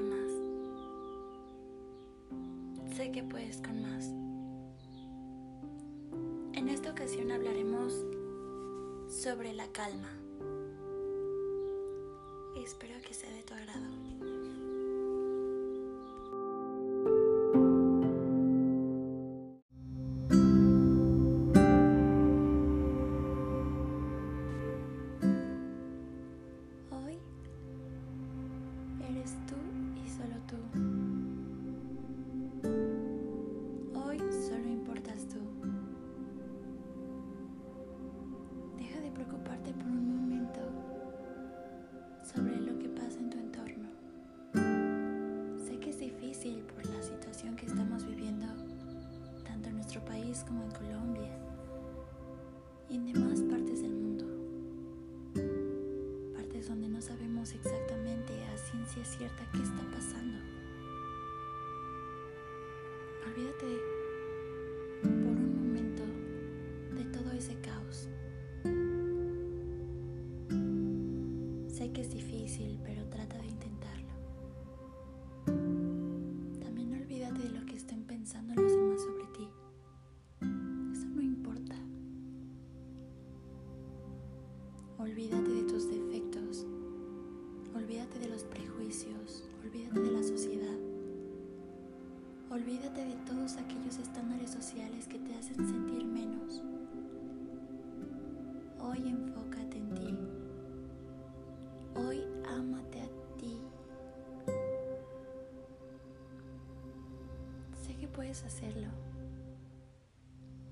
más. Sé que puedes con más. En esta ocasión hablaremos sobre la calma. Espero que sea de tu agrado. Hoy eres tú tú. Hoy solo importas tú. Deja de preocuparte por un momento sobre lo que pasa en tu entorno. Sé que es difícil por la situación que estamos viviendo, tanto en nuestro país como en Colombia y en demás partes del mundo. Partes donde no sabemos exactamente a ciencia cierta qué está Olvídate por un momento de todo ese caos. Sé que es difícil, pero trata de intentarlo. También olvídate de lo que estén pensando los demás sobre ti. Eso no importa. Olvídate de tus defectos. Olvídate de los prejuicios. Olvídate de la sociedad. Olvídate hacerlo.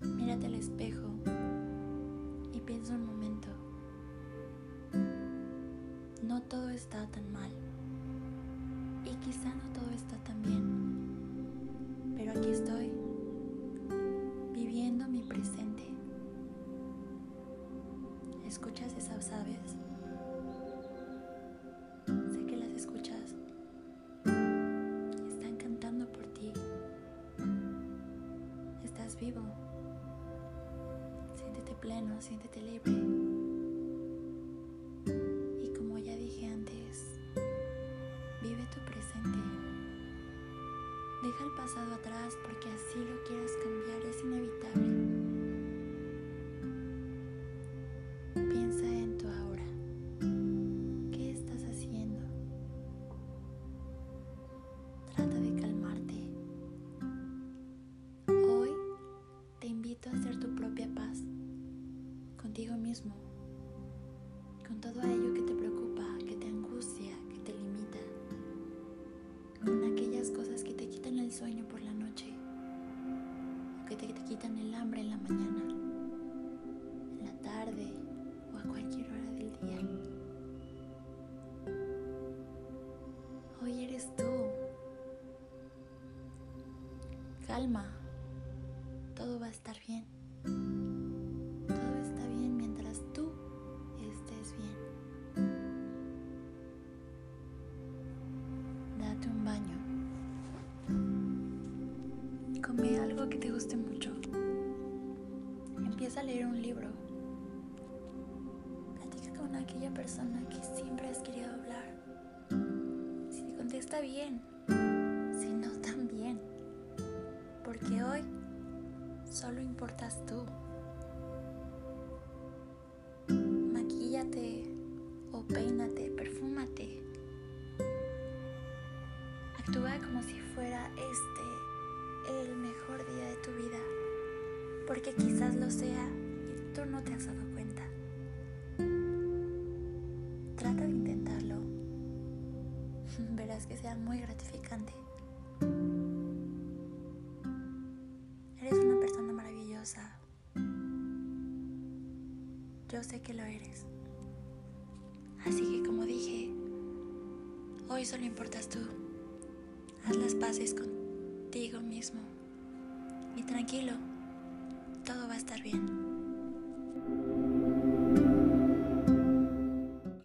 Mírate al espejo y piensa un momento. No todo está tan mal. Y quizá no todo está tan bien. Pero aquí estoy, viviendo mi presente. ¿Escuchas esas aves? Pleno, siéntete libre. Contigo mismo, con todo ello que te preocupa, que te angustia, que te limita, con aquellas cosas que te quitan el sueño por la noche, o que te, te quitan el hambre en la mañana, en la tarde o a cualquier hora del día. Hoy eres tú. Calma, todo va a estar bien. Date un baño. Come algo que te guste mucho. Empieza a leer un libro. Platica con aquella persona que siempre has querido hablar. Si te contesta bien, si no también. Porque hoy solo importas tú. Maquíllate como si fuera este el mejor día de tu vida, porque quizás lo sea y tú no te has dado cuenta. Trata de intentarlo. Verás que sea muy gratificante. Eres una persona maravillosa. Yo sé que lo eres. Así que como dije, hoy solo importas tú. Haz las paces contigo mismo. Y tranquilo, todo va a estar bien.